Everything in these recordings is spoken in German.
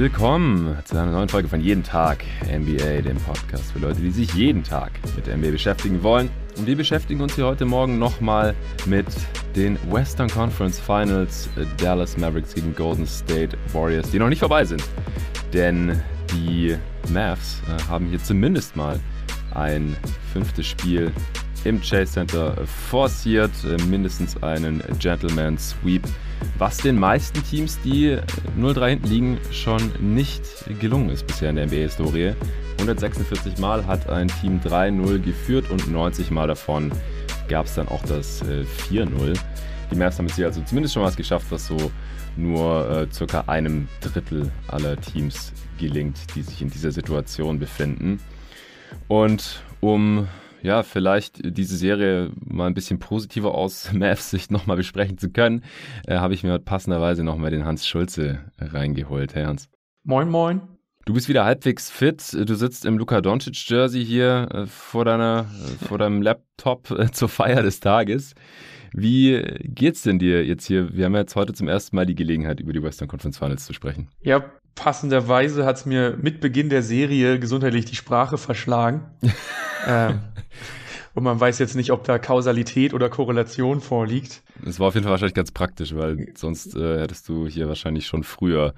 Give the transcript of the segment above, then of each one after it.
Willkommen zu einer neuen Folge von Jeden Tag NBA, dem Podcast für Leute, die sich jeden Tag mit der NBA beschäftigen wollen. Und wir beschäftigen uns hier heute Morgen nochmal mit den Western Conference Finals Dallas Mavericks gegen Golden State Warriors, die noch nicht vorbei sind. Denn die Mavs äh, haben hier zumindest mal ein fünftes Spiel im Chase Center forciert, äh, mindestens einen Gentleman Sweep, was den meisten Teams, die 0-3 hinten liegen, schon nicht gelungen ist bisher in der NBA-Historie. 146 Mal hat ein Team 3-0 geführt und 90 Mal davon gab es dann auch das äh, 4-0. Die Mavs haben hier also zumindest schon was geschafft, was so nur äh, circa einem Drittel aller Teams gelingt, die sich in dieser Situation befinden. Und um ja, vielleicht diese Serie mal ein bisschen positiver aus Mavs Sicht nochmal besprechen zu können, äh, habe ich mir passenderweise nochmal den Hans Schulze reingeholt. Hey Hans. Moin, moin. Du bist wieder halbwegs fit. Du sitzt im Luka Doncic Jersey hier äh, vor deiner, äh, vor deinem Laptop äh, zur Feier des Tages. Wie geht's denn dir jetzt hier? Wir haben jetzt heute zum ersten Mal die Gelegenheit, über die Western Conference Finals zu sprechen. Ja, passenderweise hat's mir mit Beginn der Serie gesundheitlich die Sprache verschlagen. ähm, und man weiß jetzt nicht, ob da Kausalität oder Korrelation vorliegt. Es war auf jeden Fall wahrscheinlich ganz praktisch, weil sonst äh, hättest du hier wahrscheinlich schon früher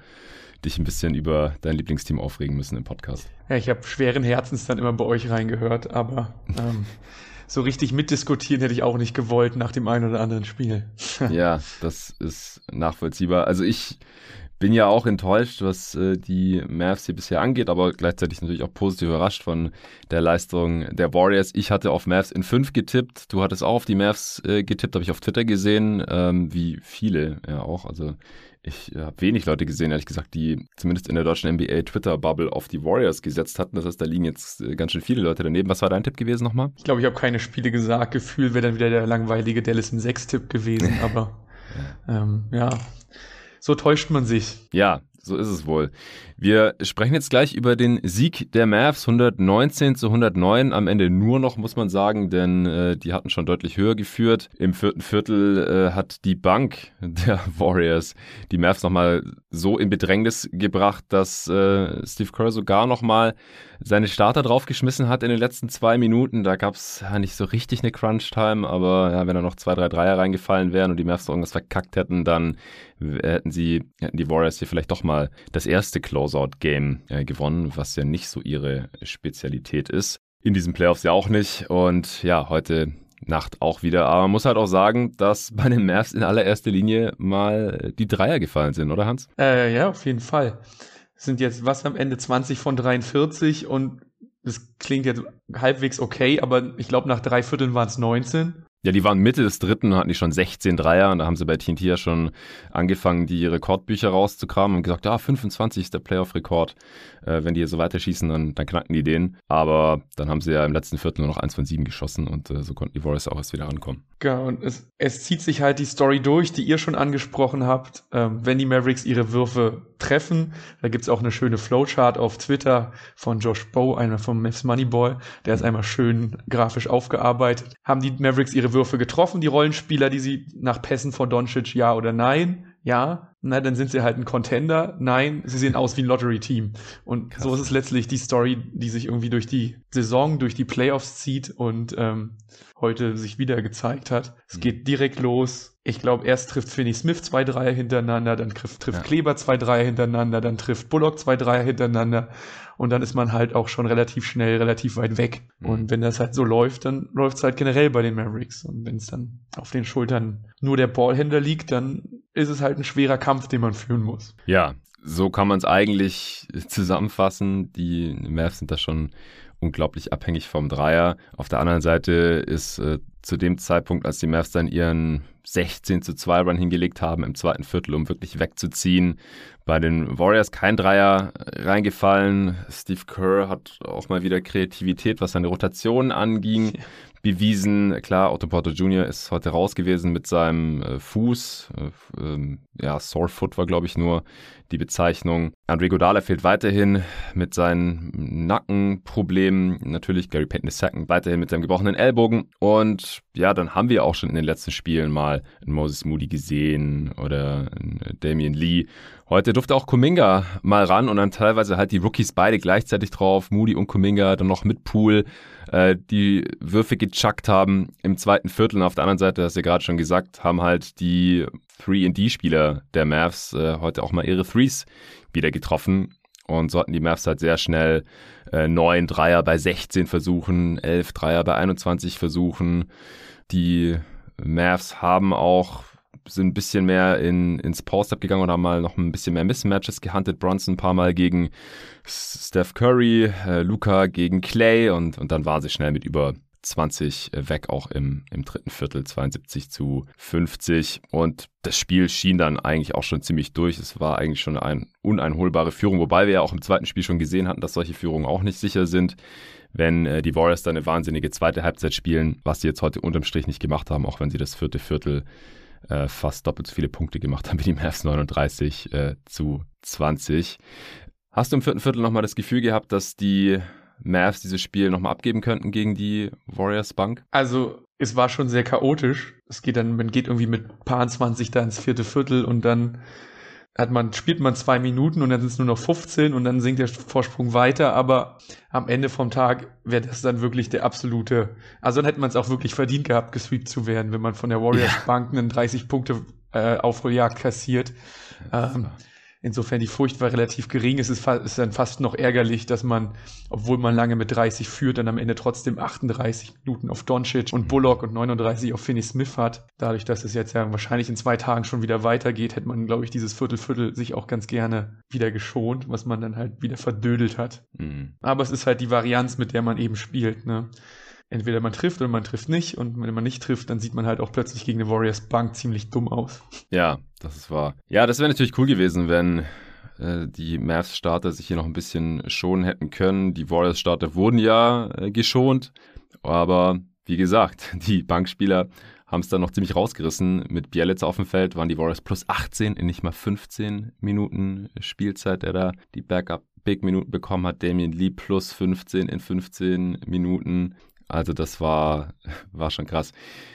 dich ein bisschen über dein Lieblingsteam aufregen müssen im Podcast. Ja, ich habe schweren Herzens dann immer bei euch reingehört, aber ähm, so richtig mitdiskutieren hätte ich auch nicht gewollt nach dem einen oder anderen Spiel. ja, das ist nachvollziehbar. Also ich bin ja auch enttäuscht, was äh, die Mavs hier bisher angeht, aber gleichzeitig natürlich auch positiv überrascht von der Leistung der Warriors. Ich hatte auf Mavs in 5 getippt, du hattest auch auf die Mavs äh, getippt, habe ich auf Twitter gesehen, ähm, wie viele ja auch. Also ich habe wenig Leute gesehen, ehrlich gesagt, die zumindest in der deutschen NBA Twitter-Bubble auf die Warriors gesetzt hatten. Das heißt, da liegen jetzt äh, ganz schön viele Leute daneben. Was war dein Tipp gewesen nochmal? Ich glaube, ich habe keine Spiele gesagt. Gefühl wäre dann wieder der langweilige Dallas in 6-Tipp gewesen, aber ähm, ja, so täuscht man sich. Ja, so ist es wohl. Wir sprechen jetzt gleich über den Sieg der Mavs 119 zu 109. Am Ende nur noch, muss man sagen, denn äh, die hatten schon deutlich höher geführt. Im vierten Viertel äh, hat die Bank der Warriors die Mavs nochmal so in Bedrängnis gebracht, dass äh, Steve Kerr sogar nochmal seine Starter draufgeschmissen hat in den letzten zwei Minuten. Da gab es ja nicht so richtig eine Crunch-Time, aber ja, wenn da noch zwei, drei Dreier reingefallen wären und die Mavs irgendwas verkackt hätten, dann hätten sie, hätten die Warriors hier vielleicht doch mal das erste Closeout-Game äh, gewonnen, was ja nicht so ihre Spezialität ist. In diesen Playoffs ja auch nicht. Und ja, heute Nacht auch wieder. Aber man muss halt auch sagen, dass bei den Mavs in allererster Linie mal die Dreier gefallen sind, oder Hans? Äh, ja, auf jeden Fall. sind jetzt was am Ende 20 von 43 und das klingt jetzt halbwegs okay, aber ich glaube nach drei Vierteln waren es 19. Ja, die waren Mitte des dritten, hatten die schon 16 Dreier und da haben sie bei TNT ja schon angefangen, die Rekordbücher rauszukramen und gesagt, ah, 25 ist der Playoff-Rekord. Äh, wenn die so weiterschießen, dann, dann knacken die den. Aber dann haben sie ja im letzten Viertel nur noch eins von sieben geschossen und äh, so konnten die Warriors auch erst wieder rankommen. Ja, und es, es zieht sich halt die Story durch, die ihr schon angesprochen habt. Ähm, wenn die Mavericks ihre Würfe treffen, da gibt's auch eine schöne Flowchart auf Twitter von Josh Bow, einer vom Mavs Moneyball, der ist einmal schön grafisch aufgearbeitet. Haben die Mavericks ihre Würfe getroffen, die Rollenspieler, die sie nach Pässen von Doncic, ja oder nein? Ja, na, dann sind sie halt ein Contender. Nein, sie sehen aus wie ein Lottery-Team. Und Krass. so ist es letztlich die Story, die sich irgendwie durch die Saison, durch die Playoffs zieht und ähm, heute sich wieder gezeigt hat. Es mhm. geht direkt los. Ich glaube, erst trifft Finney Smith zwei Dreier hintereinander, dann trifft, trifft ja. Kleber zwei Dreier hintereinander, dann trifft Bullock zwei Dreier hintereinander und dann ist man halt auch schon relativ schnell, relativ weit weg. Mhm. Und wenn das halt so läuft, dann läuft es halt generell bei den Mavericks. Und wenn es dann auf den Schultern nur der Ballhändler liegt, dann ist es halt ein schwerer Kampf, den man führen muss. Ja, so kann man es eigentlich zusammenfassen. Die Mavs sind da schon unglaublich abhängig vom Dreier. Auf der anderen Seite ist äh, zu dem Zeitpunkt, als die Mavs dann ihren 16 zu 2 Run hingelegt haben im zweiten Viertel, um wirklich wegzuziehen. Bei den Warriors kein Dreier reingefallen. Steve Kerr hat auch mal wieder Kreativität, was seine Rotation anging, bewiesen. Klar, Otto Porter Jr. ist heute raus gewesen mit seinem äh, Fuß. Äh, ähm, ja, Sore Foot war, glaube ich, nur die Bezeichnung. Andre Godala fehlt weiterhin mit seinen Nackenproblemen. Natürlich Gary Payton II weiterhin mit seinem gebrochenen Ellbogen. Und ja, dann haben wir auch schon in den letzten Spielen mal einen Moses Moody gesehen oder einen Damian Lee. Heute durfte auch Kuminga mal ran und dann teilweise halt die Rookies beide gleichzeitig drauf. Moody und Kuminga, dann noch mit Pool, äh, die Würfe gechuckt haben im zweiten Viertel. Und auf der anderen Seite, hast du ja gerade schon gesagt, haben halt die 3D-Spieler der Mavs äh, heute auch mal ihre Threes wieder getroffen. Und so hatten die Mavs halt sehr schnell äh, neun Dreier bei 16 Versuchen, elf Dreier bei 21 Versuchen. Die Mavs haben auch sind ein bisschen mehr in, ins Post-Up gegangen und haben mal noch ein bisschen mehr Mismatches gehuntet. Bronson ein paar Mal gegen Steph Curry, äh, Luca gegen Clay und, und dann waren sie schnell mit über 20 äh, weg, auch im, im dritten Viertel, 72 zu 50. Und das Spiel schien dann eigentlich auch schon ziemlich durch. Es war eigentlich schon eine uneinholbare Führung, wobei wir ja auch im zweiten Spiel schon gesehen hatten, dass solche Führungen auch nicht sicher sind. Wenn äh, die Warriors dann eine wahnsinnige zweite Halbzeit spielen, was sie jetzt heute unterm Strich nicht gemacht haben, auch wenn sie das vierte Viertel äh, fast doppelt so viele Punkte gemacht haben wie die Mavs 39 äh, zu 20. Hast du im vierten Viertel nochmal das Gefühl gehabt, dass die Mavs dieses Spiel nochmal abgeben könnten gegen die Warriors Bank? Also es war schon sehr chaotisch. Es geht dann, man geht irgendwie mit paar 20 da ins vierte Viertel und dann hat man, spielt man zwei Minuten und dann sind es nur noch 15 und dann sinkt der Vorsprung weiter, aber am Ende vom Tag wäre das dann wirklich der absolute, also dann hätte man es auch wirklich verdient gehabt, gesweept zu werden, wenn man von der Warriors. Bank einen 30 Punkte äh, Aufholjagd kassiert. Ähm, Insofern die Furcht war relativ gering. Es ist, ist, dann fast noch ärgerlich, dass man, obwohl man lange mit 30 führt, dann am Ende trotzdem 38 Minuten auf Doncic und Bullock und 39 auf Finney Smith hat. Dadurch, dass es jetzt ja wahrscheinlich in zwei Tagen schon wieder weitergeht, hätte man, glaube ich, dieses Viertel-Viertel sich auch ganz gerne wieder geschont, was man dann halt wieder verdödelt hat. Mhm. Aber es ist halt die Varianz, mit der man eben spielt. Ne? Entweder man trifft oder man trifft nicht. Und wenn man nicht trifft, dann sieht man halt auch plötzlich gegen eine Warriors Bank ziemlich dumm aus. Ja, das ist wahr. Ja, das wäre natürlich cool gewesen, wenn äh, die Mavs-Starter sich hier noch ein bisschen schonen hätten können. Die Warriors-Starter wurden ja äh, geschont. Aber wie gesagt, die Bankspieler haben es dann noch ziemlich rausgerissen. Mit Bielitz auf dem Feld waren die Warriors plus 18 in nicht mal 15 Minuten Spielzeit, der da die Backup Big Minuten bekommen hat. Damien Lee plus 15 in 15 Minuten. Also das war, war schon krass.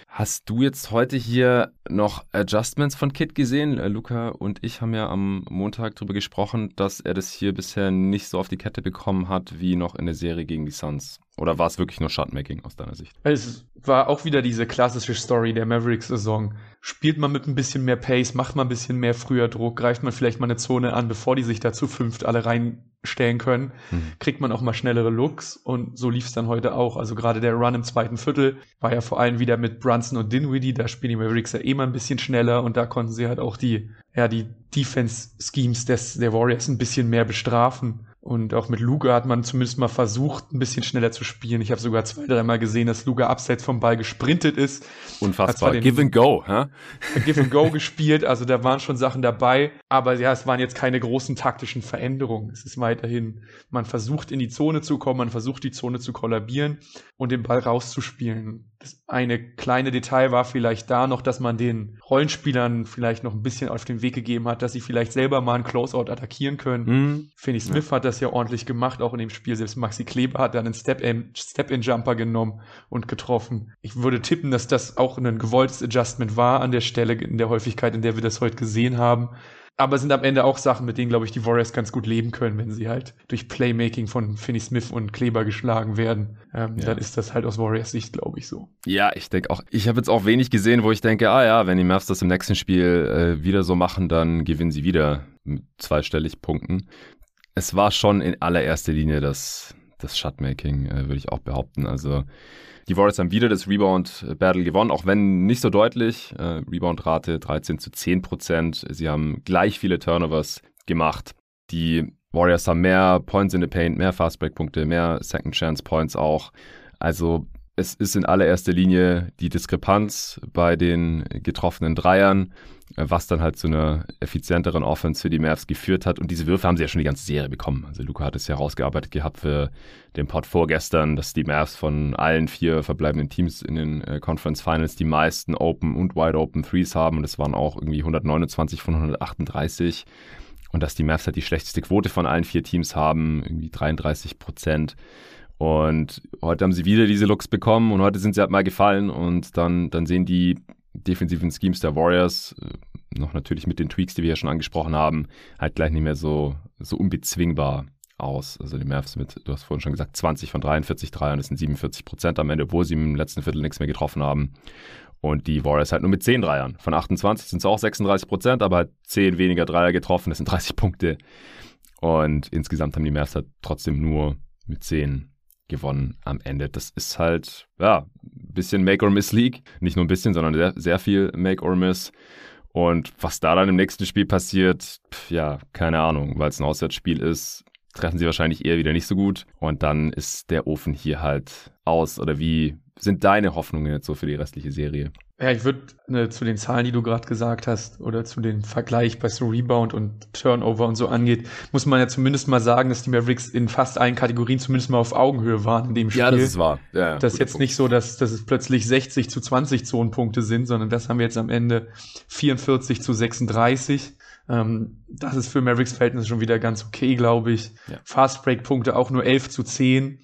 Hast du jetzt heute hier noch Adjustments von Kit gesehen? Äh, Luca und ich haben ja am Montag darüber gesprochen, dass er das hier bisher nicht so auf die Kette bekommen hat wie noch in der Serie gegen die Suns. Oder war es wirklich nur Shotmaking aus deiner Sicht? Es war auch wieder diese klassische Story der Mavericks-Saison. Spielt man mit ein bisschen mehr Pace, macht man ein bisschen mehr früher Druck, greift man vielleicht mal eine Zone an, bevor die sich da zu fünft alle reinstellen können, mhm. kriegt man auch mal schnellere Looks und so lief es dann heute auch. Also gerade der Run im zweiten Viertel war ja vor allem wieder mit Brunson und Dinwiddie, da spielen die Mavericks ja eh mal ein bisschen schneller und da konnten sie halt auch die, ja, die Defense-Schemes des, der Warriors ein bisschen mehr bestrafen. Und auch mit Luga hat man zumindest mal versucht, ein bisschen schneller zu spielen. Ich habe sogar zwei, dreimal gesehen, dass Luga abseits vom Ball gesprintet ist. Unfassbar. Give and go, hä? Give and go gespielt. Also da waren schon Sachen dabei. Aber ja, es waren jetzt keine großen taktischen Veränderungen. Es ist weiterhin, man versucht in die Zone zu kommen, man versucht die Zone zu kollabieren und den Ball rauszuspielen. Eine kleine Detail war vielleicht da noch, dass man den Rollenspielern vielleicht noch ein bisschen auf den Weg gegeben hat, dass sie vielleicht selber mal einen Closeout attackieren können. Mhm. Finney Smith ja. hat das ja ordentlich gemacht, auch in dem Spiel. Selbst Maxi Kleber hat dann einen Step-In-Jumper genommen und getroffen. Ich würde tippen, dass das auch ein gewolltes Adjustment war an der Stelle, in der Häufigkeit, in der wir das heute gesehen haben aber sind am Ende auch Sachen, mit denen, glaube ich, die Warriors ganz gut leben können, wenn sie halt durch Playmaking von Finney Smith und Kleber geschlagen werden. Ähm, ja. Dann ist das halt aus Warriors Sicht, glaube ich, so. Ja, ich denke auch, ich habe jetzt auch wenig gesehen, wo ich denke, ah ja, wenn die Mavs das im nächsten Spiel äh, wieder so machen, dann gewinnen sie wieder mit zweistellig Punkten. Es war schon in allererster Linie das, das Shotmaking, äh, würde ich auch behaupten. Also die Warriors haben wieder das Rebound-Battle gewonnen, auch wenn nicht so deutlich. Äh, Rebound-Rate 13 zu 10 Prozent. Sie haben gleich viele Turnovers gemacht. Die Warriors haben mehr Points in the Paint, mehr Fastbreak-Punkte, mehr Second Chance Points auch. Also es ist in allererster Linie die Diskrepanz bei den getroffenen Dreiern. Was dann halt zu einer effizienteren Offense für die Mavs geführt hat. Und diese Würfe haben sie ja schon die ganze Serie bekommen. Also Luca hat es ja rausgearbeitet gehabt für den Pod vorgestern, dass die Mavs von allen vier verbleibenden Teams in den äh, Conference Finals die meisten Open und Wide Open Threes haben. Und es waren auch irgendwie 129 von 138. Und dass die Mavs halt die schlechteste Quote von allen vier Teams haben, irgendwie 33 Prozent. Und heute haben sie wieder diese Looks bekommen und heute sind sie halt mal gefallen und dann, dann sehen die defensiven Schemes der Warriors, äh, noch natürlich mit den Tweaks, die wir ja schon angesprochen haben, halt gleich nicht mehr so, so unbezwingbar aus. Also die Mavs mit, du hast vorhin schon gesagt, 20 von 43 Dreiern, das sind 47 Prozent am Ende, obwohl sie im letzten Viertel nichts mehr getroffen haben. Und die Warriors halt nur mit 10 Dreiern. Von 28 sind es auch 36 Prozent, aber halt 10 weniger Dreier getroffen, das sind 30 Punkte. Und insgesamt haben die Mavs halt trotzdem nur mit 10 gewonnen am Ende. Das ist halt, ja, ein bisschen Make or Miss League. Nicht nur ein bisschen, sondern sehr, sehr viel Make or Miss. Und was da dann im nächsten Spiel passiert, ja, keine Ahnung, weil es ein Auswärtsspiel ist, treffen sie wahrscheinlich eher wieder nicht so gut. Und dann ist der Ofen hier halt aus. Oder wie sind deine Hoffnungen jetzt so für die restliche Serie? Ja, ich würde ne, zu den Zahlen, die du gerade gesagt hast, oder zu dem Vergleich, was Rebound und Turnover und so angeht, muss man ja zumindest mal sagen, dass die Mavericks in fast allen Kategorien zumindest mal auf Augenhöhe waren in dem Spiel. Ja, das ist wahr. Ja, ja, das ist jetzt Punkt. nicht so, dass, dass es plötzlich 60 zu 20 Zonenpunkte sind, sondern das haben wir jetzt am Ende 44 zu 36. Ähm, das ist für Mavericks Verhältnisse schon wieder ganz okay, glaube ich. Ja. Fast Break Punkte auch nur 11 zu 10.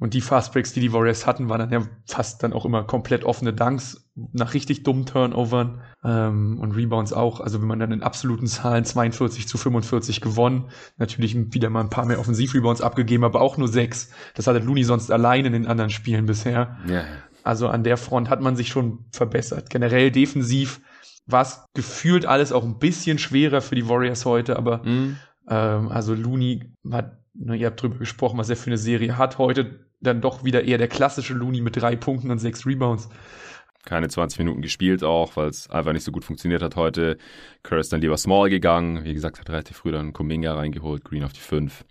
Und die Fastbreaks, die die Warriors hatten, waren dann ja fast dann auch immer komplett offene Dunks nach richtig dummen Turnovern ähm, und Rebounds auch. Also wenn man dann in absoluten Zahlen 42 zu 45 gewonnen, natürlich wieder mal ein paar mehr Offensivrebounds abgegeben, aber auch nur sechs. Das hatte Looney sonst allein in den anderen Spielen bisher. Ja. Also an der Front hat man sich schon verbessert. Generell defensiv war es gefühlt alles auch ein bisschen schwerer für die Warriors heute, aber mhm. ähm, also Looney hat, ne, ihr habt drüber gesprochen, was er für eine Serie hat heute dann doch wieder eher der klassische Looney mit drei Punkten und sechs Rebounds. Keine 20 Minuten gespielt auch, weil es einfach nicht so gut funktioniert hat heute. Kerr ist dann lieber Small gegangen. Wie gesagt, hat relativ früh dann Kuminga reingeholt, Green auf die 5.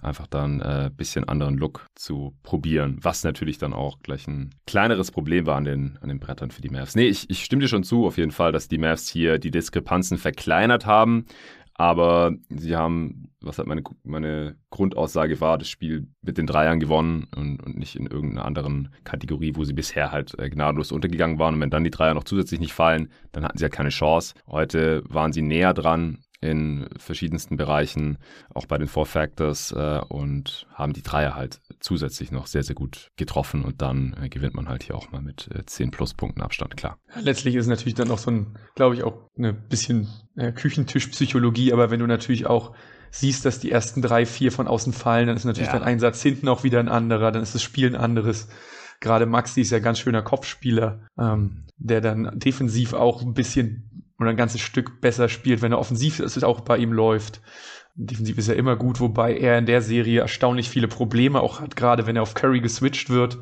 Einfach dann ein äh, bisschen anderen Look zu probieren, was natürlich dann auch gleich ein kleineres Problem war an den, an den Brettern für die Mavs. Nee, ich, ich stimme dir schon zu, auf jeden Fall, dass die Mavs hier die Diskrepanzen verkleinert haben. Aber sie haben, was halt meine, meine Grundaussage war, das Spiel mit den Dreiern gewonnen und, und nicht in irgendeiner anderen Kategorie, wo sie bisher halt äh, gnadenlos untergegangen waren. Und wenn dann die Dreier noch zusätzlich nicht fallen, dann hatten sie halt keine Chance. Heute waren sie näher dran in verschiedensten Bereichen, auch bei den Four Factors äh, und haben die Dreier halt zusätzlich noch sehr, sehr gut getroffen und dann äh, gewinnt man halt hier auch mal mit äh, 10 Pluspunkten Abstand, klar. Letztlich ist natürlich dann auch so ein, glaube ich, auch eine bisschen äh, Küchentischpsychologie, aber wenn du natürlich auch siehst, dass die ersten drei, vier von außen fallen, dann ist natürlich ja. dein Einsatz hinten auch wieder ein anderer, dann ist das Spiel ein anderes. Gerade Maxi ist ja ein ganz schöner Kopfspieler, ähm, der dann defensiv auch ein bisschen oder ein ganzes Stück besser spielt, wenn er offensiv ist, auch bei ihm läuft. Defensiv ist er immer gut, wobei er in der Serie erstaunlich viele Probleme auch hat, gerade wenn er auf Curry geswitcht wird.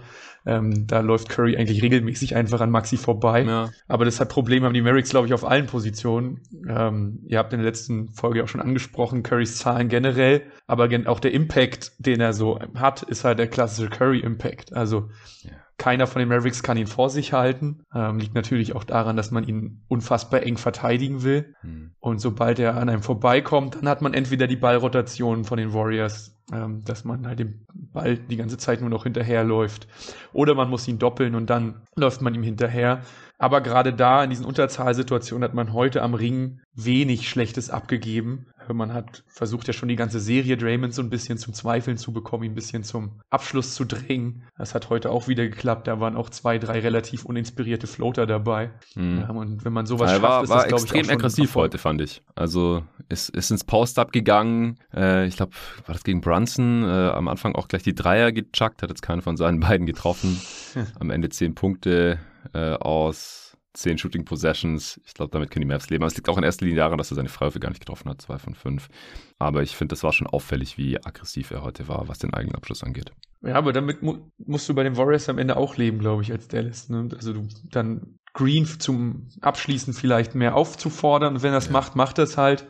Ähm, da läuft Curry eigentlich regelmäßig einfach an Maxi vorbei. Ja. Aber das hat Probleme haben die Mavericks, glaube ich, auf allen Positionen. Ähm, ihr habt in der letzten Folge auch schon angesprochen, Currys Zahlen generell, aber auch der Impact, den er so hat, ist halt der klassische Curry-Impact. Also ja. Keiner von den Mavericks kann ihn vor sich halten. Ähm, liegt natürlich auch daran, dass man ihn unfassbar eng verteidigen will. Hm. Und sobald er an einem vorbeikommt, dann hat man entweder die Ballrotation von den Warriors, ähm, dass man halt dem Ball die ganze Zeit nur noch hinterherläuft. Oder man muss ihn doppeln und dann läuft man ihm hinterher. Aber gerade da in diesen Unterzahlsituationen hat man heute am Ring wenig Schlechtes abgegeben. Man hat versucht ja schon die ganze Serie Draymond so ein bisschen zum Zweifeln zu bekommen, ihn ein bisschen zum Abschluss zu drängen. Das hat heute auch wieder geklappt. Da waren auch zwei, drei relativ uninspirierte Floater dabei. Hm. Ja, und wenn man sowas ja, schafft, war, ist war das, glaube ich, extrem aggressiv heute, fand ich. Also ist, ist ins Post-Up gegangen. Äh, ich glaube, war das gegen Brunson? Äh, am Anfang auch gleich die Dreier gechuckt, hat jetzt keinen von seinen beiden getroffen. Am Ende zehn Punkte äh, aus zehn Shooting Possessions. Ich glaube, damit können die Mavs leben. Aber es liegt auch in erster Linie daran, dass er seine Freiwürfe gar nicht getroffen hat, zwei von fünf. Aber ich finde, das war schon auffällig, wie aggressiv er heute war, was den eigenen Abschluss angeht. Ja, aber damit mu musst du bei den Warriors am Ende auch leben, glaube ich, als Dallas. Ne? Also du dann Green zum Abschließen vielleicht mehr aufzufordern. Und wenn er es ja. macht, macht er es halt.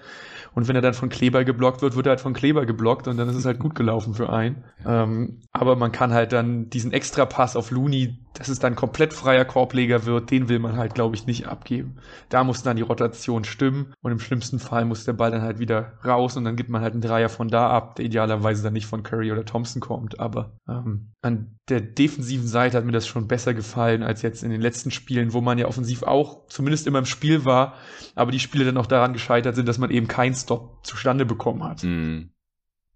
Und wenn er dann von Kleber geblockt wird, wird er halt von Kleber geblockt und dann ist es halt gut gelaufen für einen. Ja. Ähm, aber man kann halt dann diesen Extra-Pass auf Looney, dass es dann komplett freier Korbleger wird, den will man halt, glaube ich, nicht abgeben. Da muss dann die Rotation stimmen und im schlimmsten Fall muss der Ball dann halt wieder raus und dann gibt man halt einen Dreier von da ab, der idealerweise dann nicht von Curry oder Thompson kommt. Aber ähm, an der defensiven Seite hat mir das schon besser gefallen als jetzt in den letzten Spielen, wo man ja offensiv auch zumindest immer im Spiel war, aber die Spiele dann auch daran gescheitert sind, dass man eben keinen Stop zustande bekommen hat. Mm.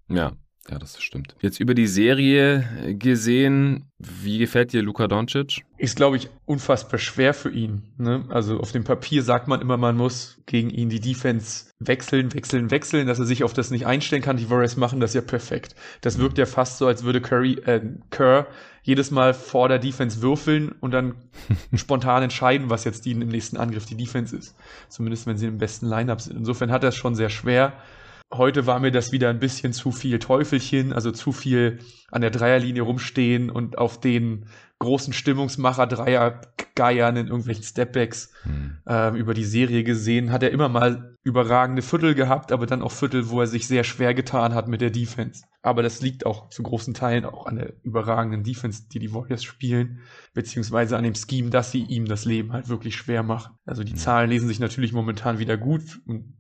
Ja, ja, das stimmt. Jetzt über die Serie gesehen, wie gefällt dir Luka Doncic? Ist, glaube ich, unfassbar schwer für ihn. Ne? Also auf dem Papier sagt man immer, man muss gegen ihn die Defense wechseln, wechseln, wechseln, dass er sich auf das nicht einstellen kann. Die Warriors machen das ja perfekt. Das wirkt ja fast so, als würde Curry, äh, Kerr jedes Mal vor der Defense würfeln und dann spontan entscheiden, was jetzt die im nächsten Angriff die Defense ist. Zumindest wenn sie im besten Lineup sind. Insofern hat er es schon sehr schwer. Heute war mir das wieder ein bisschen zu viel Teufelchen, also zu viel an der Dreierlinie rumstehen und auf den großen Stimmungsmacher Dreier geiern in irgendwelchen Stepbacks hm. äh, über die Serie gesehen. Hat er immer mal überragende Viertel gehabt, aber dann auch Viertel, wo er sich sehr schwer getan hat mit der Defense. Aber das liegt auch zu großen Teilen auch an der überragenden Defense, die die Warriors spielen, beziehungsweise an dem Scheme, dass sie ihm das Leben halt wirklich schwer machen. Also die hm. Zahlen lesen sich natürlich momentan wieder gut und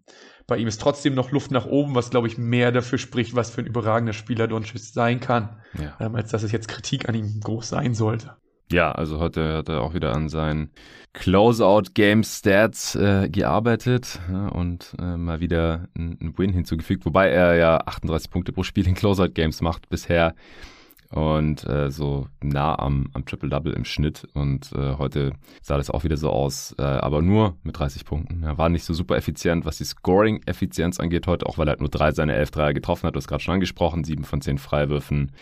bei ihm ist trotzdem noch Luft nach oben, was glaube ich mehr dafür spricht, was für ein überragender Spieler Doncic sein kann, ja. ähm, als dass es jetzt Kritik an ihm groß sein sollte. Ja, also heute hat er auch wieder an seinen Closeout-Game-Stats äh, gearbeitet ja, und äh, mal wieder einen Win hinzugefügt, wobei er ja 38 Punkte pro Spiel in Closeout-Games macht bisher und äh, so nah am, am Triple-Double im Schnitt. Und äh, heute sah das auch wieder so aus, äh, aber nur mit 30 Punkten. Er war nicht so super effizient, was die Scoring-Effizienz angeht heute, auch weil er halt nur drei seine elf Dreier getroffen hat. Du hast gerade schon angesprochen, sieben von zehn Freiwürfen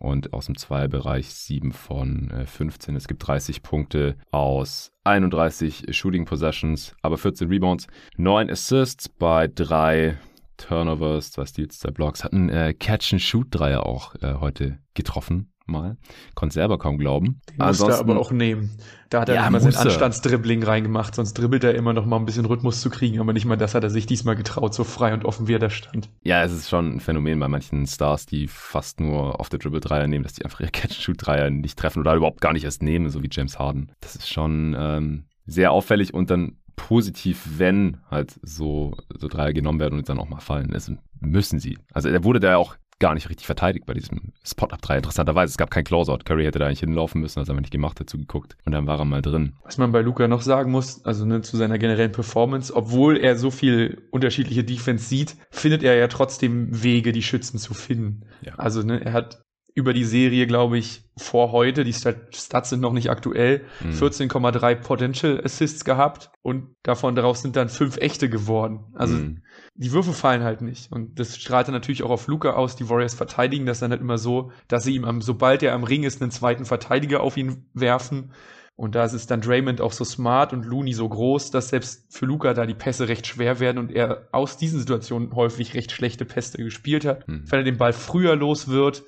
und aus dem Zweierbereich 7 von 15. Äh, es gibt 30 Punkte aus 31 Shooting Possessions, aber 14 Rebounds, 9 Assists bei drei Turnovers, zwei Steals, zwei Blocks. Hat einen äh, Catch-and-Shoot-Dreier auch äh, heute getroffen mal. Konnte selber kaum glauben. Den musste er aber auch nehmen. Da hat er ja, immer sein Anstandsdribbling reingemacht, sonst dribbelt er immer noch mal ein bisschen Rhythmus zu kriegen, aber nicht mal das hat er sich diesmal getraut, so frei und offen wie er da stand. Ja, es ist schon ein Phänomen bei manchen Stars, die fast nur auf der Dribble-Dreier nehmen, dass die einfach ihre Catch-Shoot-Dreier nicht treffen oder überhaupt gar nicht erst nehmen, so wie James Harden. Das ist schon ähm, sehr auffällig und dann positiv, wenn halt so, so Dreier genommen werden und dann auch mal fallen. Das müssen sie. Also er wurde da auch gar nicht richtig verteidigt bei diesem Spot-Up-3. Interessanterweise, es gab kein Closeout. Curry hätte da eigentlich hinlaufen müssen, das hat er nicht gemacht, dazu geguckt. Und dann war er mal drin. Was man bei Luca noch sagen muss, also ne, zu seiner generellen Performance, obwohl er so viel unterschiedliche Defense sieht, findet er ja trotzdem Wege, die Schützen zu finden. Ja. Also ne, er hat über die Serie, glaube ich, vor heute, die Stats sind noch nicht aktuell, mhm. 14,3 Potential Assists gehabt und davon daraus sind dann fünf echte geworden. Also mhm. die Würfe fallen halt nicht. Und das strahlt dann natürlich auch auf Luca aus. Die Warriors verteidigen das dann halt immer so, dass sie ihm, am, sobald er am Ring ist, einen zweiten Verteidiger auf ihn werfen. Und da ist dann Draymond auch so smart und Looney so groß, dass selbst für Luca da die Pässe recht schwer werden und er aus diesen Situationen häufig recht schlechte Pässe gespielt hat. Mhm. Wenn er den Ball früher los wird,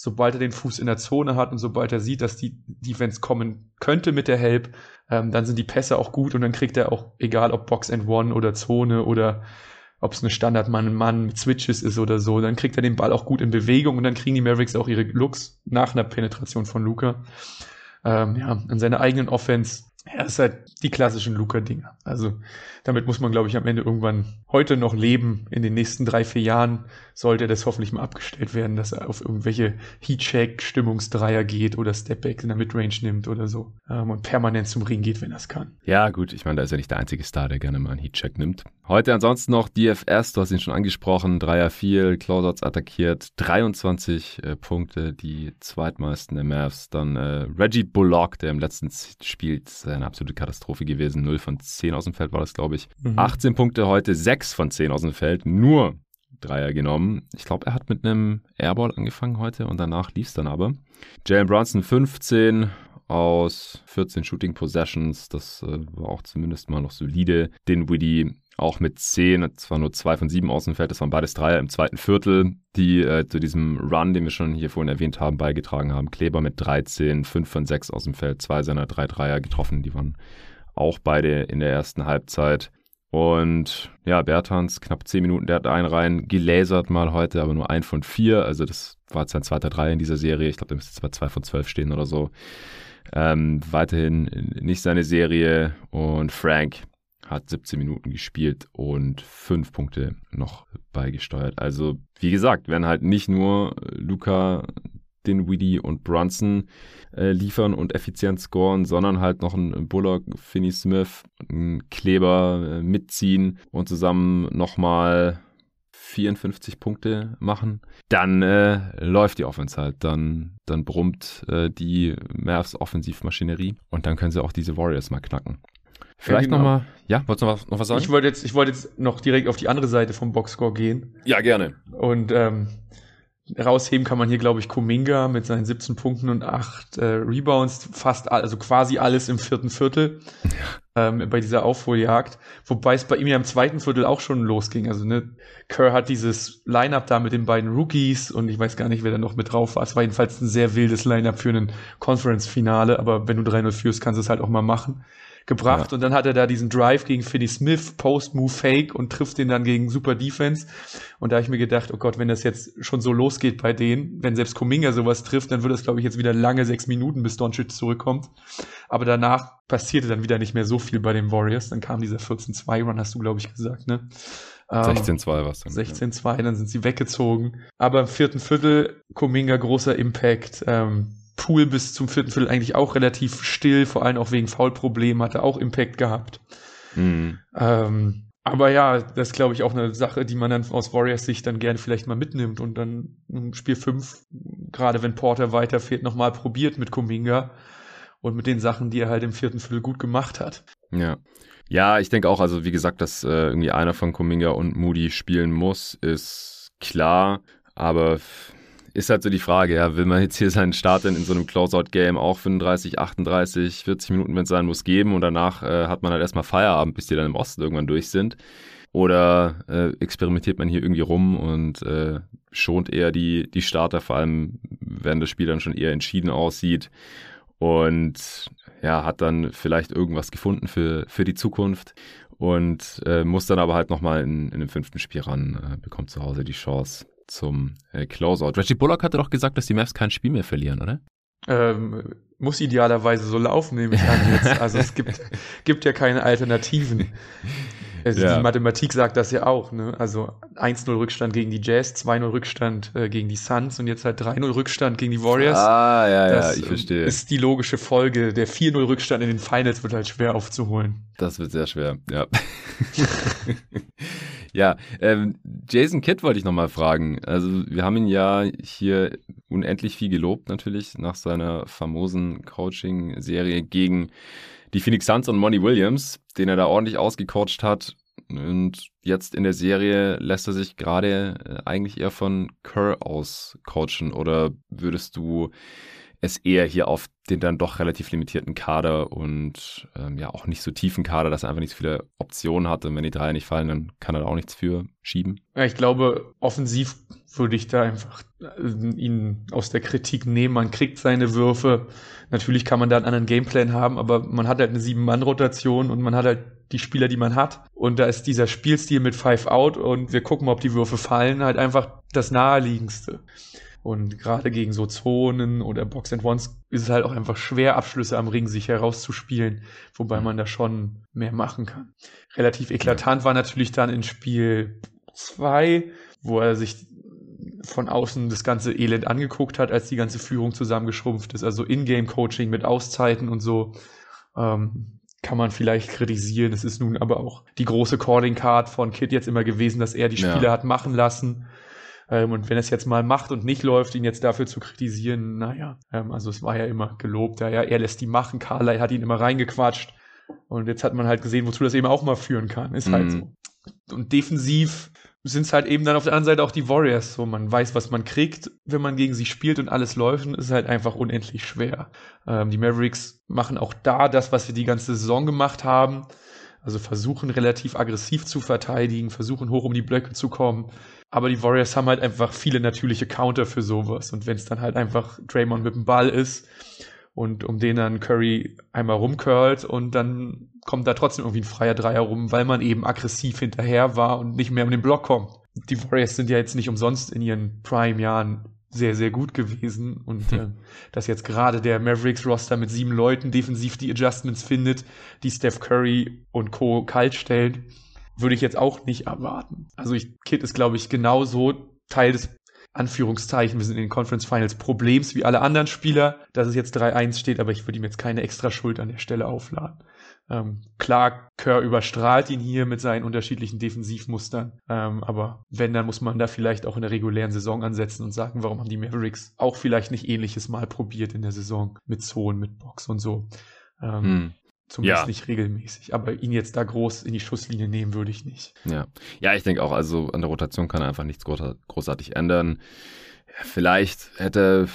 sobald er den Fuß in der Zone hat und sobald er sieht, dass die Defense kommen könnte mit der Help, ähm, dann sind die Pässe auch gut und dann kriegt er auch, egal ob Box and One oder Zone oder ob es eine Standard Mann-Mann mit Switches ist oder so, dann kriegt er den Ball auch gut in Bewegung und dann kriegen die Mavericks auch ihre Looks nach einer Penetration von Luca. Ähm, ja, an seiner eigenen Offense ja, das ist halt die klassischen Luca-Dinger. Also damit muss man, glaube ich, am Ende irgendwann heute noch leben. In den nächsten drei, vier Jahren sollte das hoffentlich mal abgestellt werden, dass er auf irgendwelche Heatcheck, Stimmungsdreier geht oder Stepback in der Midrange nimmt oder so ähm, und permanent zum Ring geht, wenn er es kann. Ja, gut. Ich meine, da ist ja nicht der einzige Star, der gerne mal einen Heatcheck nimmt. Heute ansonsten noch DFS, du hast ihn schon angesprochen, Dreier viel, Closeouts attackiert, 23 äh, Punkte, die zweitmeisten der Mavs. Dann äh, Reggie Bullock, der im letzten Spiel eine absolute Katastrophe gewesen, 0 von 10 aus dem Feld war das, glaube ich. Mhm. 18 Punkte heute, 6 von 10 aus dem Feld, nur Dreier genommen. Ich glaube, er hat mit einem Airball angefangen heute und danach lief es dann aber. Jalen Brunson 15 aus 14 Shooting Possessions, das äh, war auch zumindest mal noch solide. Den Widdy auch mit 10, zwar nur 2 von 7 Außenfeld, das waren beides Dreier im zweiten Viertel, die äh, zu diesem Run, den wir schon hier vorhin erwähnt haben, beigetragen haben. Kleber mit 13, 5 von 6 aus dem Feld, zwei seiner drei Dreier getroffen, die waren auch beide in der ersten Halbzeit. Und ja, Bertans, knapp 10 Minuten, der hat einen rein gelasert mal heute, aber nur ein von vier. Also das war jetzt sein zweiter Dreier in dieser Serie. Ich glaube, der müsste jetzt bei 2 von 12 stehen oder so. ähm, weiterhin nicht seine Serie und Frank hat 17 Minuten gespielt und 5 Punkte noch beigesteuert. Also, wie gesagt, werden halt nicht nur Luca, Dinwiddie und Brunson äh, liefern und effizient scoren, sondern halt noch ein Bullock, Finney Smith, ein Kleber äh, mitziehen und zusammen nochmal 54 Punkte machen, dann äh, läuft die Offense halt, dann, dann brummt äh, die Mavs Offensivmaschinerie und dann können sie auch diese Warriors mal knacken. Vielleicht ja, genau. nochmal, ja, wolltest du noch was, noch was sagen? Ich wollte jetzt, ich wollte jetzt noch direkt auf die andere Seite vom Boxscore gehen. Ja, gerne. Und ähm, rausheben kann man hier, glaube ich, Kuminga mit seinen 17 Punkten und 8 äh, Rebounds, fast, all, also quasi alles im vierten Viertel ja. ähm, bei dieser Aufholjagd. Wobei es bei ihm ja im zweiten Viertel auch schon losging. Also ne, Kerr hat dieses Lineup da mit den beiden Rookies und ich weiß gar nicht, wer da noch mit drauf war. Es war jedenfalls ein sehr wildes Lineup für ein Conference-Finale, aber wenn du 3-0 führst, kannst du es halt auch mal machen gebracht ja. und dann hat er da diesen Drive gegen Finney Smith, Post-Move Fake und trifft den dann gegen super Defense. Und da habe ich mir gedacht, oh Gott, wenn das jetzt schon so losgeht bei denen, wenn selbst Kuminga sowas trifft, dann wird es, glaube ich, jetzt wieder lange sechs Minuten, bis Doncic zurückkommt. Aber danach passierte dann wieder nicht mehr so viel bei den Warriors. Dann kam dieser 14-2-Run, hast du, glaube ich, gesagt, ne? 16-2 war es dann. 16-2, ja. dann sind sie weggezogen. Aber im vierten Viertel, Kuminga großer Impact. Ähm, Pool bis zum vierten Viertel eigentlich auch relativ still, vor allem auch wegen Foulproblemen, hatte auch Impact gehabt. Mhm. Ähm, aber ja, das ist, glaube ich, auch eine Sache, die man dann aus Warriors Sicht dann gerne vielleicht mal mitnimmt und dann im Spiel 5, gerade wenn Porter weiterfährt, nochmal probiert mit Kuminga und mit den Sachen, die er halt im vierten Viertel gut gemacht hat. Ja. Ja, ich denke auch, also wie gesagt, dass äh, irgendwie einer von Kuminga und Moody spielen muss, ist klar. Aber ist halt so die Frage, ja, will man jetzt hier seinen Start in, in so einem Closeout-Game auch 35, 38, 40 Minuten, wenn es sein muss, geben? Und danach äh, hat man halt erstmal Feierabend, bis die dann im Osten irgendwann durch sind? Oder äh, experimentiert man hier irgendwie rum und äh, schont eher die, die Starter, vor allem wenn das Spiel dann schon eher entschieden aussieht und ja, hat dann vielleicht irgendwas gefunden für, für die Zukunft und äh, muss dann aber halt nochmal in, in dem fünften Spiel ran, äh, bekommt zu Hause die Chance, zum äh, Closeout. Reggie Bullock hatte doch gesagt, dass die Mavs kein Spiel mehr verlieren, oder? Ähm, muss idealerweise so laufen, nehme ich an jetzt. Also es gibt, gibt ja keine Alternativen. Also ja. Die Mathematik sagt das ja auch. Ne? Also 1-0 Rückstand gegen die Jazz, 2-0 Rückstand äh, gegen die Suns und jetzt halt 3-0 Rückstand gegen die Warriors. Ah, ja, das ja, ich verstehe. ist die logische Folge. Der 4-0 Rückstand in den Finals wird halt schwer aufzuholen. Das wird sehr schwer, ja. Ja, ähm, Jason Kidd wollte ich nochmal fragen. Also wir haben ihn ja hier unendlich viel gelobt natürlich nach seiner famosen Coaching-Serie gegen die Phoenix Suns und Monty Williams, den er da ordentlich ausgecoacht hat. Und jetzt in der Serie lässt er sich gerade äh, eigentlich eher von Kerr aus coachen oder würdest du es eher hier auf den dann doch relativ limitierten Kader und ähm, ja auch nicht so tiefen Kader, dass er einfach nicht so viele Optionen hat. Und wenn die drei nicht fallen, dann kann er da auch nichts für schieben. Ja, ich glaube, offensiv würde ich da einfach äh, ihn aus der Kritik nehmen. Man kriegt seine Würfe. Natürlich kann man da einen anderen Gameplan haben, aber man hat halt eine Sieben-Mann-Rotation und man hat halt die Spieler, die man hat. Und da ist dieser Spielstil mit Five Out und wir gucken, ob die Würfe fallen, halt einfach das naheliegendste. Und gerade gegen so Zonen oder Box and Ones ist es halt auch einfach schwer, Abschlüsse am Ring sich herauszuspielen, wobei man da schon mehr machen kann. Relativ eklatant war natürlich dann in Spiel 2, wo er sich von außen das ganze Elend angeguckt hat, als die ganze Führung zusammengeschrumpft ist. Also Ingame-Coaching mit Auszeiten und so ähm, kann man vielleicht kritisieren. Es ist nun aber auch die große Calling-Card von Kid jetzt immer gewesen, dass er die Spieler ja. hat machen lassen ähm, und wenn es jetzt mal macht und nicht läuft, ihn jetzt dafür zu kritisieren, naja, ähm, also es war ja immer gelobt, ja, ja, er lässt die machen, Carly hat ihn immer reingequatscht. Und jetzt hat man halt gesehen, wozu das eben auch mal führen kann. Ist halt mhm. halt so. Und defensiv sind es halt eben dann auf der anderen Seite auch die Warriors. So, man weiß, was man kriegt, wenn man gegen sie spielt und alles läuft und ist halt einfach unendlich schwer. Ähm, die Mavericks machen auch da das, was wir die ganze Saison gemacht haben. Also versuchen relativ aggressiv zu verteidigen, versuchen hoch um die Blöcke zu kommen, aber die Warriors haben halt einfach viele natürliche Counter für sowas. Und wenn es dann halt einfach Draymond mit dem Ball ist und um den dann Curry einmal rumcurlt und dann kommt da trotzdem irgendwie ein freier Dreier rum, weil man eben aggressiv hinterher war und nicht mehr um den Block kommt. Die Warriors sind ja jetzt nicht umsonst in ihren Prime-Jahren sehr, sehr gut gewesen. Und äh, dass jetzt gerade der Mavericks-Roster mit sieben Leuten defensiv die Adjustments findet, die Steph Curry und Co. kalt stellen, würde ich jetzt auch nicht erwarten. Also ich, Kid ist, glaube ich, genauso Teil des Anführungszeichen, wir sind in den Conference Finals Problems wie alle anderen Spieler, dass es jetzt 3-1 steht, aber ich würde ihm jetzt keine extra Schuld an der Stelle aufladen. Ähm, klar, Kerr überstrahlt ihn hier mit seinen unterschiedlichen Defensivmustern. Ähm, aber wenn, dann muss man da vielleicht auch in der regulären Saison ansetzen und sagen, warum haben die Mavericks auch vielleicht nicht ähnliches mal probiert in der Saison mit Zone, mit Box und so. Ähm, hm. Zumindest ja. nicht regelmäßig. Aber ihn jetzt da groß in die Schusslinie nehmen würde ich nicht. Ja, ja ich denke auch, also an der Rotation kann er einfach nichts großartig ändern. Vielleicht hätte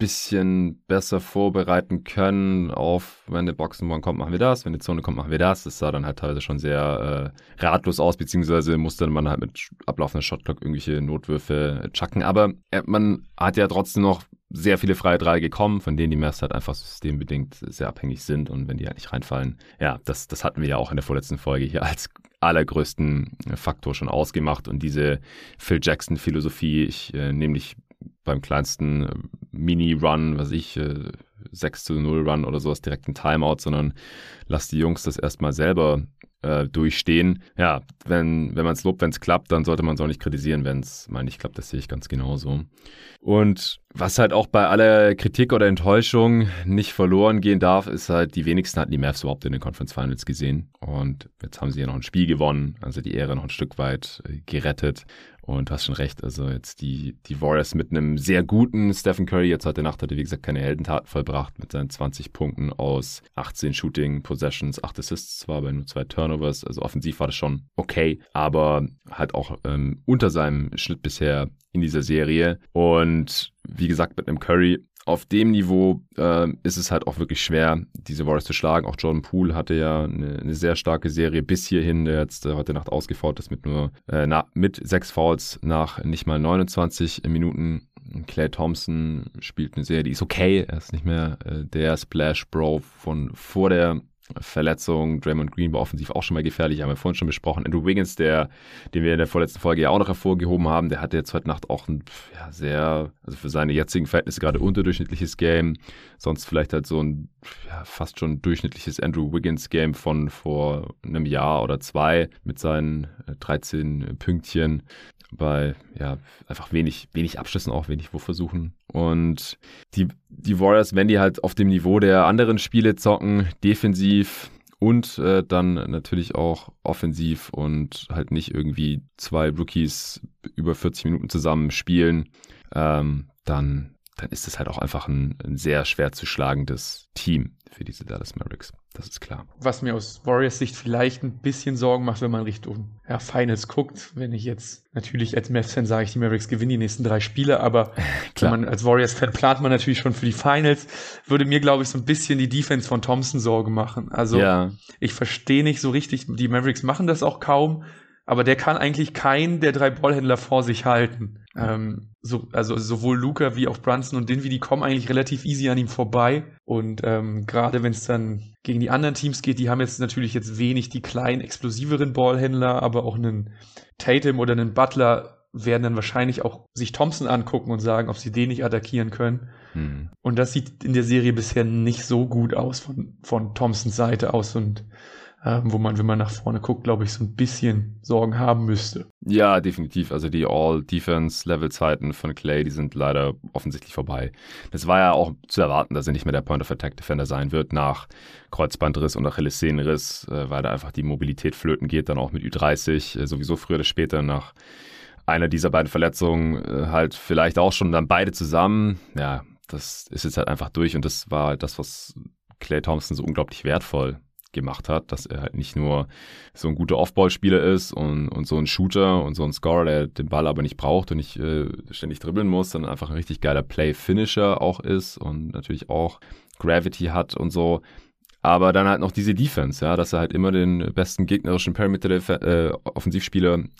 bisschen besser vorbereiten können auf, wenn der Boxenborn kommt, machen wir das, wenn die Zone kommt, machen wir das. Das sah dann halt teilweise schon sehr äh, ratlos aus, beziehungsweise musste man halt mit ablaufender Shotclock irgendwelche Notwürfe chucken. Aber äh, man hat ja trotzdem noch sehr viele freie Drei gekommen, von denen die meist halt einfach systembedingt sehr abhängig sind und wenn die halt nicht reinfallen. Ja, das, das hatten wir ja auch in der vorletzten Folge hier als allergrößten Faktor schon ausgemacht und diese Phil Jackson Philosophie, ich äh, nehme beim kleinsten äh, Mini-Run, was ich, äh, 6 zu 0 Run oder sowas direkt ein Timeout, sondern lass die Jungs das erstmal selber äh, durchstehen. Ja, wenn, wenn man es lobt, wenn es klappt, dann sollte man es auch nicht kritisieren, wenn es mal nicht klappt. Das sehe ich ganz genauso. Und was halt auch bei aller Kritik oder Enttäuschung nicht verloren gehen darf, ist halt, die wenigsten hatten die Mavs überhaupt in den Conference Finals gesehen. Und jetzt haben sie ja noch ein Spiel gewonnen, also die Ehre noch ein Stück weit äh, gerettet. Und du hast schon recht, also jetzt die, die Warriors mit einem sehr guten Stephen Curry, jetzt heute Nacht hat er, wie gesagt, keine Heldentaten vollbracht mit seinen 20 Punkten aus 18 Shooting Possessions, 8 Assists zwar, aber nur zwei Turnovers. Also offensiv war das schon okay, aber halt auch ähm, unter seinem Schnitt bisher in dieser Serie. Und wie gesagt, mit einem Curry auf dem Niveau äh, ist es halt auch wirklich schwer, diese Warriors zu schlagen. Auch Jordan Poole hatte ja eine, eine sehr starke Serie bis hierhin, der jetzt äh, heute Nacht ausgefault ist mit nur äh, na, mit sechs Fouls nach nicht mal 29 Minuten. Clay Thompson spielt eine Serie, die ist okay. Er ist nicht mehr äh, der Splash Bro von vor der Verletzung. Draymond Green war offensiv auch schon mal gefährlich, haben wir vorhin schon besprochen. Andrew Wiggins, der, den wir in der vorletzten Folge ja auch noch hervorgehoben haben, der hatte jetzt heute Nacht auch ein ja, sehr, also für seine jetzigen Verhältnisse gerade unterdurchschnittliches Game. Sonst vielleicht halt so ein ja, fast schon durchschnittliches Andrew Wiggins Game von vor einem Jahr oder zwei mit seinen 13 äh, Pünktchen bei ja einfach wenig, wenig Abschlüssen auch, wenig Wurfversuchen. Und die, die Warriors, wenn die halt auf dem Niveau der anderen Spiele zocken, defensiv und äh, dann natürlich auch offensiv und halt nicht irgendwie zwei Rookies über 40 Minuten zusammen spielen, ähm, dann, dann ist es halt auch einfach ein, ein sehr schwer zu schlagendes Team für diese Dallas Mavericks. Das ist klar. Was mir aus Warriors Sicht vielleicht ein bisschen Sorgen macht, wenn man Richtung ja, Finals guckt. Wenn ich jetzt natürlich als Mavs-Fan sage, ich die Mavericks gewinnen die nächsten drei Spiele, aber klar. man als Warriors-Fan plant man natürlich schon für die Finals, würde mir, glaube ich, so ein bisschen die Defense von Thompson Sorge machen. Also ja. ich verstehe nicht so richtig, die Mavericks machen das auch kaum, aber der kann eigentlich keinen der drei Ballhändler vor sich halten. Ähm, so, also sowohl Luca wie auch Brunson und Dinwiddie kommen eigentlich relativ easy an ihm vorbei. Und ähm, gerade wenn es dann gegen die anderen Teams geht, die haben jetzt natürlich jetzt wenig die kleinen, explosiveren Ballhändler, aber auch einen Tatum oder einen Butler werden dann wahrscheinlich auch sich Thompson angucken und sagen, ob sie den nicht attackieren können. Hm. Und das sieht in der Serie bisher nicht so gut aus von, von Thompsons Seite aus und wo man, wenn man nach vorne guckt, glaube ich, so ein bisschen Sorgen haben müsste. Ja, definitiv. Also die All-Defense-Level-Zeiten von Clay, die sind leider offensichtlich vorbei. Das war ja auch zu erwarten, dass er nicht mehr der Point-of-Attack-Defender sein wird nach Kreuzbandriss und Achillessehnenriss, äh, weil da einfach die Mobilität flöten geht, dann auch mit Ü30, äh, sowieso früher oder später nach einer dieser beiden Verletzungen äh, halt vielleicht auch schon dann beide zusammen. Ja, das ist jetzt halt einfach durch und das war halt das, was Clay Thompson so unglaublich wertvoll gemacht hat, dass er halt nicht nur so ein guter Offball-Spieler ist und, und so ein Shooter und so ein Scorer, der den Ball aber nicht braucht und nicht äh, ständig dribbeln muss, sondern einfach ein richtig geiler Play-Finisher auch ist und natürlich auch Gravity hat und so. Aber dann halt noch diese Defense, ja, dass er halt immer den besten gegnerischen Perimeter äh,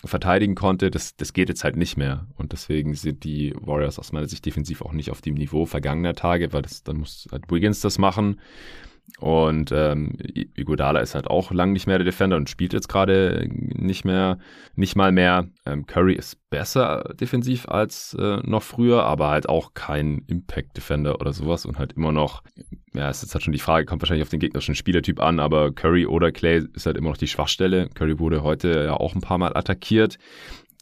verteidigen konnte, das, das geht jetzt halt nicht mehr. Und deswegen sind die Warriors aus meiner Sicht defensiv auch nicht auf dem Niveau vergangener Tage, weil das, dann muss halt Wiggins das machen. Und ähm, Iguodala ist halt auch lang nicht mehr der Defender und spielt jetzt gerade nicht mehr, nicht mal mehr. Ähm, Curry ist besser defensiv als äh, noch früher, aber halt auch kein Impact-Defender oder sowas und halt immer noch, ja, ist jetzt halt schon die Frage, kommt wahrscheinlich auf den gegnerischen Spielertyp an, aber Curry oder Clay ist halt immer noch die Schwachstelle. Curry wurde heute ja auch ein paar Mal attackiert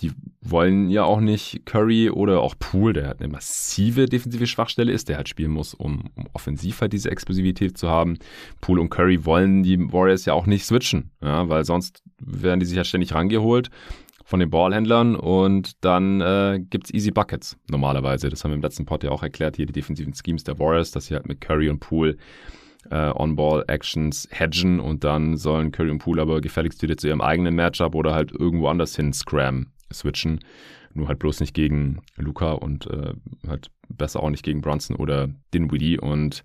die wollen ja auch nicht Curry oder auch Poole, der halt eine massive defensive Schwachstelle ist, der halt spielen muss, um, um offensiv diese Explosivität zu haben. Poole und Curry wollen die Warriors ja auch nicht switchen, ja, weil sonst werden die sich ja ständig rangeholt von den Ballhändlern und dann äh, gibt's easy Buckets normalerweise. Das haben wir im letzten Pod ja auch erklärt, hier die defensiven Schemes der Warriors, dass sie halt mit Curry und Poole äh, On-Ball-Actions hedgen und dann sollen Curry und Poole aber gefälligst wieder zu ihrem eigenen Matchup oder halt irgendwo anders hin scram switchen. Nur halt bloß nicht gegen Luca und äh, halt besser auch nicht gegen Bronson oder Dinwiddie. Und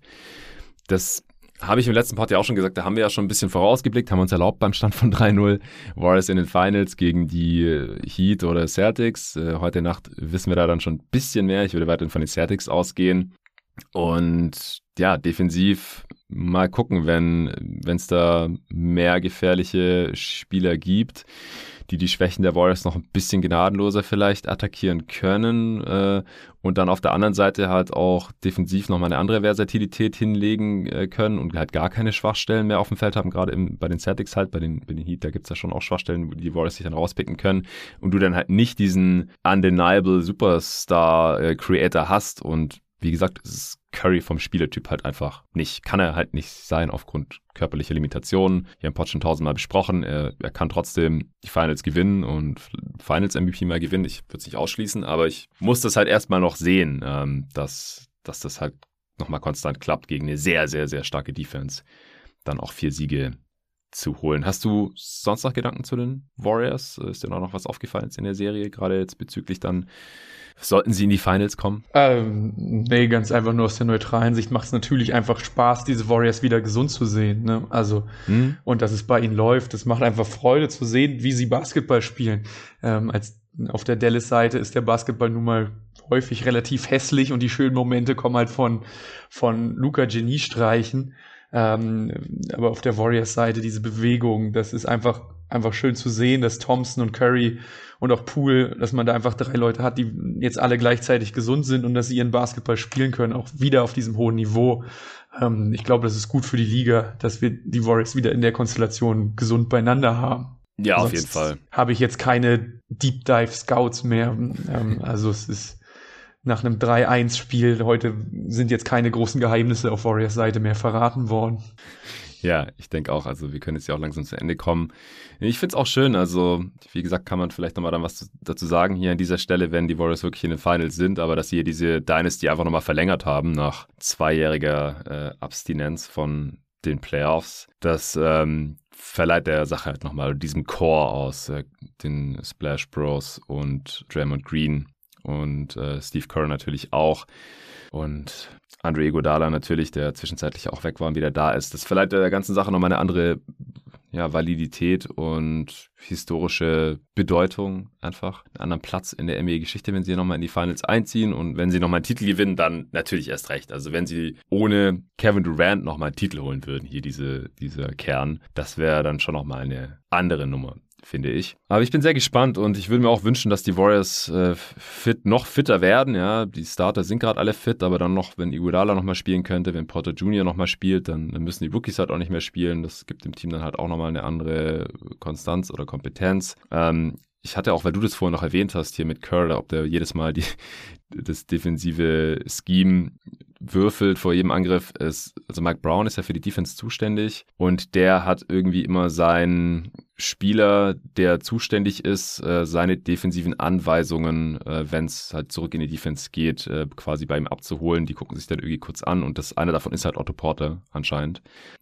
das habe ich im letzten Part ja auch schon gesagt, da haben wir ja schon ein bisschen vorausgeblickt, haben uns erlaubt beim Stand von 3-0 Warriors in den Finals gegen die Heat oder Celtics. Äh, heute Nacht wissen wir da dann schon ein bisschen mehr. Ich würde weiterhin von den Celtics ausgehen. Und ja, defensiv mal gucken, wenn es da mehr gefährliche Spieler gibt die die Schwächen der Warriors noch ein bisschen gnadenloser vielleicht attackieren können äh, und dann auf der anderen Seite halt auch defensiv nochmal eine andere Versatilität hinlegen äh, können und halt gar keine Schwachstellen mehr auf dem Feld haben, gerade bei den Celtics halt, bei den, bei den Heat, da gibt's ja schon auch Schwachstellen, wo die Warriors sich dann rauspicken können und du dann halt nicht diesen undeniable Superstar-Creator äh, hast und wie gesagt, es ist Curry vom Spielertyp halt einfach nicht. Kann er halt nicht sein aufgrund körperlicher Limitationen. Wir haben Pod schon tausendmal besprochen. Er, er kann trotzdem die Finals gewinnen und Finals MVP mal gewinnen. Ich würde es nicht ausschließen, aber ich muss das halt erstmal noch sehen, ähm, dass, dass das halt nochmal konstant klappt gegen eine sehr, sehr, sehr starke Defense. Dann auch vier Siege zu holen. Hast du sonst noch Gedanken zu den Warriors? Ist dir noch was aufgefallen in der Serie, gerade jetzt bezüglich dann, sollten sie in die Finals kommen? Ähm, nee, ganz einfach nur aus der neutralen Sicht macht es natürlich einfach Spaß, diese Warriors wieder gesund zu sehen. Ne? Also, hm. und dass es bei ihnen läuft, das macht einfach Freude zu sehen, wie sie Basketball spielen. Ähm, als auf der Dallas-Seite ist der Basketball nun mal häufig relativ hässlich und die schönen Momente kommen halt von, von Luca Geniestreichen. Ähm, aber auf der Warriors-Seite diese Bewegung, das ist einfach, einfach schön zu sehen, dass Thompson und Curry und auch Poole, dass man da einfach drei Leute hat, die jetzt alle gleichzeitig gesund sind und dass sie ihren Basketball spielen können, auch wieder auf diesem hohen Niveau. Ähm, ich glaube, das ist gut für die Liga, dass wir die Warriors wieder in der Konstellation gesund beieinander haben. Ja, Sonst auf jeden Fall. Habe ich jetzt keine Deep Dive Scouts mehr. Ähm, also es ist nach einem 3-1-Spiel. Heute sind jetzt keine großen Geheimnisse auf Warriors Seite mehr verraten worden. Ja, ich denke auch. Also wir können jetzt ja auch langsam zu Ende kommen. Ich finde es auch schön. Also wie gesagt, kann man vielleicht nochmal dann was dazu sagen hier an dieser Stelle, wenn die Warriors wirklich in den Finals sind, aber dass sie hier diese Dynasty einfach nochmal verlängert haben nach zweijähriger äh, Abstinenz von den Playoffs. Das ähm, verleiht der Sache halt nochmal diesem Core aus äh, den Splash Bros und Draymond Green und äh, Steve Kerr natürlich auch. Und Andre Iguodala natürlich, der zwischenzeitlich auch weg war und wieder da ist. Das verleiht der ganzen Sache nochmal eine andere ja, Validität und historische Bedeutung einfach. Einen anderen Platz in der NBA-Geschichte, wenn sie nochmal in die Finals einziehen und wenn sie nochmal einen Titel gewinnen, dann natürlich erst recht. Also wenn sie ohne Kevin Durant nochmal einen Titel holen würden, hier diese, dieser Kern, das wäre dann schon nochmal eine andere Nummer finde ich. Aber ich bin sehr gespannt und ich würde mir auch wünschen, dass die Warriors äh, fit, noch fitter werden. Ja, die Starter sind gerade alle fit, aber dann noch, wenn Iguodala nochmal spielen könnte, wenn Porter Jr. nochmal spielt, dann, dann, müssen die Rookies halt auch nicht mehr spielen. Das gibt dem Team dann halt auch nochmal eine andere Konstanz oder Kompetenz. Ähm, ich hatte auch, weil du das vorhin noch erwähnt hast, hier mit Curler, ob der jedes Mal die, das defensive Scheme würfelt vor jedem Angriff. Ist, also Mike Brown ist ja für die Defense zuständig und der hat irgendwie immer seinen Spieler, der zuständig ist, äh, seine defensiven Anweisungen, äh, wenn es halt zurück in die Defense geht, äh, quasi bei ihm abzuholen. Die gucken sich dann irgendwie kurz an und das eine davon ist halt Otto Porter anscheinend.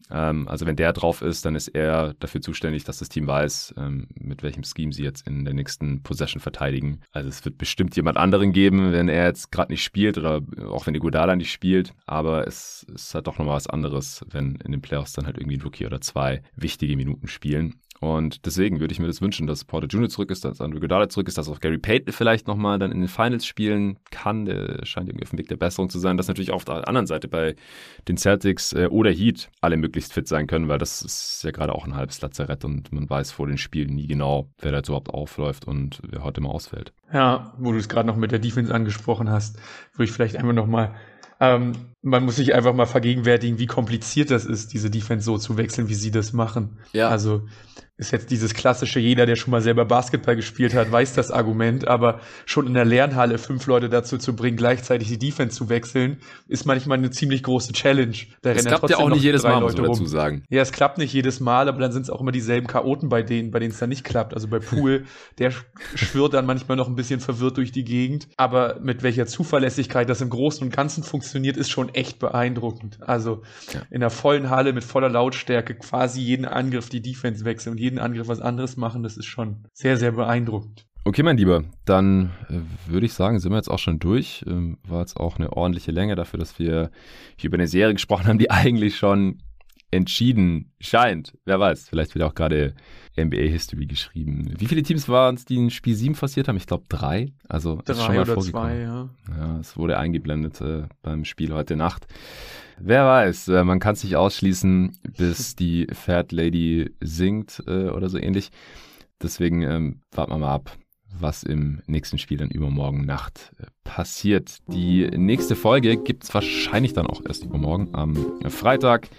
Ähm, also wenn der drauf ist, dann ist er dafür zuständig, dass das Team weiß, ähm, mit welchem Scheme sie jetzt in der nächsten Possession verteidigen. Also es wird bestimmt jemand anderen geben, wenn er jetzt gerade nicht spielt oder auch wenn Iguodala nicht spielt, aber es ist halt doch nochmal was anderes, wenn in den Playoffs dann halt irgendwie ein Rookie oder zwei wichtige Minuten spielen. Und deswegen würde ich mir das wünschen, dass Porter Jr. zurück ist, dass Andrew Godala zurück ist, dass auch Gary Payton vielleicht nochmal dann in den Finals spielen kann. Der scheint irgendwie auf dem Weg der Besserung zu sein. Dass natürlich auf der anderen Seite bei den Celtics äh, oder Heat alle möglichst fit sein können, weil das ist ja gerade auch ein halbes Lazarett und man weiß vor den Spielen nie genau, wer da jetzt überhaupt aufläuft und wer heute mal ausfällt. Ja, wo du es gerade noch mit der Defense angesprochen hast, würde ich vielleicht einmal nochmal ähm, man muss sich einfach mal vergegenwärtigen, wie kompliziert das ist, diese Defense so zu wechseln, wie sie das machen. Ja. Also ist jetzt dieses klassische, jeder, der schon mal selber Basketball gespielt hat, weiß das Argument, aber schon in der Lernhalle fünf Leute dazu zu bringen, gleichzeitig die Defense zu wechseln, ist manchmal eine ziemlich große Challenge. Da es klappt ja auch nicht jedes Mal, Leute muss man dazu sagen. Ja, es klappt nicht jedes Mal, aber dann sind es auch immer dieselben Chaoten bei denen, bei denen es dann nicht klappt. Also bei Pool, der schwirrt dann manchmal noch ein bisschen verwirrt durch die Gegend, aber mit welcher Zuverlässigkeit das im Großen und Ganzen funktioniert, ist schon echt beeindruckend. Also ja. in der vollen Halle mit voller Lautstärke quasi jeden Angriff die Defense wechseln und jeden Angriff was anderes machen, das ist schon sehr, sehr beeindruckend. Okay, mein Lieber, dann äh, würde ich sagen, sind wir jetzt auch schon durch. Ähm, war jetzt auch eine ordentliche Länge dafür, dass wir hier über eine Serie gesprochen haben, die eigentlich schon entschieden scheint. Wer weiß, vielleicht wird auch gerade NBA History geschrieben. Wie viele Teams waren es, die in Spiel 7 passiert haben? Ich glaube drei. Also drei oder zwei, ja. Ja, es wurde eingeblendet äh, beim Spiel heute Nacht. Wer weiß, äh, man kann es nicht ausschließen, bis die Fat Lady singt äh, oder so ähnlich. Deswegen ähm, warten wir mal ab, was im nächsten Spiel dann übermorgen Nacht äh, passiert. Die nächste Folge gibt es wahrscheinlich dann auch erst übermorgen am Freitag.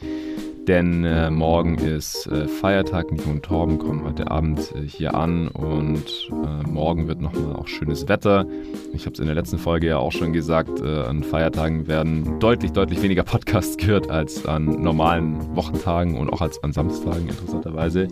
Denn äh, morgen ist äh, Feiertag. Nico und Torben kommen heute Abend äh, hier an und äh, morgen wird nochmal auch schönes Wetter. Ich habe es in der letzten Folge ja auch schon gesagt, äh, an Feiertagen werden deutlich, deutlich weniger Podcasts gehört als an normalen Wochentagen und auch als an Samstagen interessanterweise.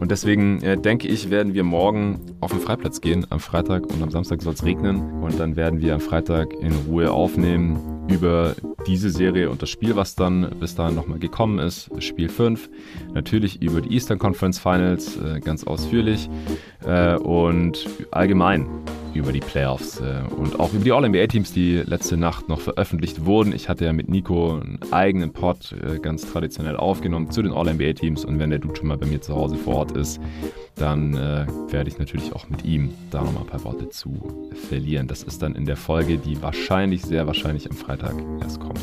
Und deswegen äh, denke ich, werden wir morgen auf den Freiplatz gehen am Freitag und am Samstag soll es regnen. Und dann werden wir am Freitag in Ruhe aufnehmen über diese Serie und das Spiel, was dann bis dahin nochmal gekommen ist, Spiel 5. Natürlich über die Eastern Conference Finals äh, ganz ausführlich äh, und allgemein über die Playoffs äh, und auch über die All-NBA-Teams, die letzte Nacht noch veröffentlicht wurden. Ich hatte ja mit Nico einen eigenen Pod äh, ganz traditionell aufgenommen zu den All-NBA-Teams und wenn der Dude schon mal bei mir zu Hause vor Ort ist, dann äh, werde ich natürlich auch mit ihm da nochmal ein paar Worte zu verlieren. Das ist dann in der Folge, die wahrscheinlich, sehr wahrscheinlich am Freitag erst kommt.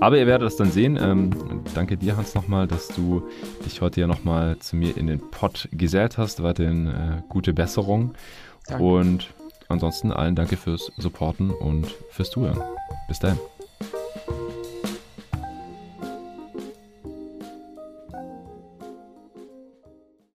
Aber ihr werdet das dann sehen. Ähm, danke dir, Hans, nochmal, dass du dich heute ja nochmal zu mir in den Pod gesellt hast. Weiterhin äh, gute Besserung. Danke. Und ansonsten allen danke fürs Supporten und fürs Zuhören. Bis dahin.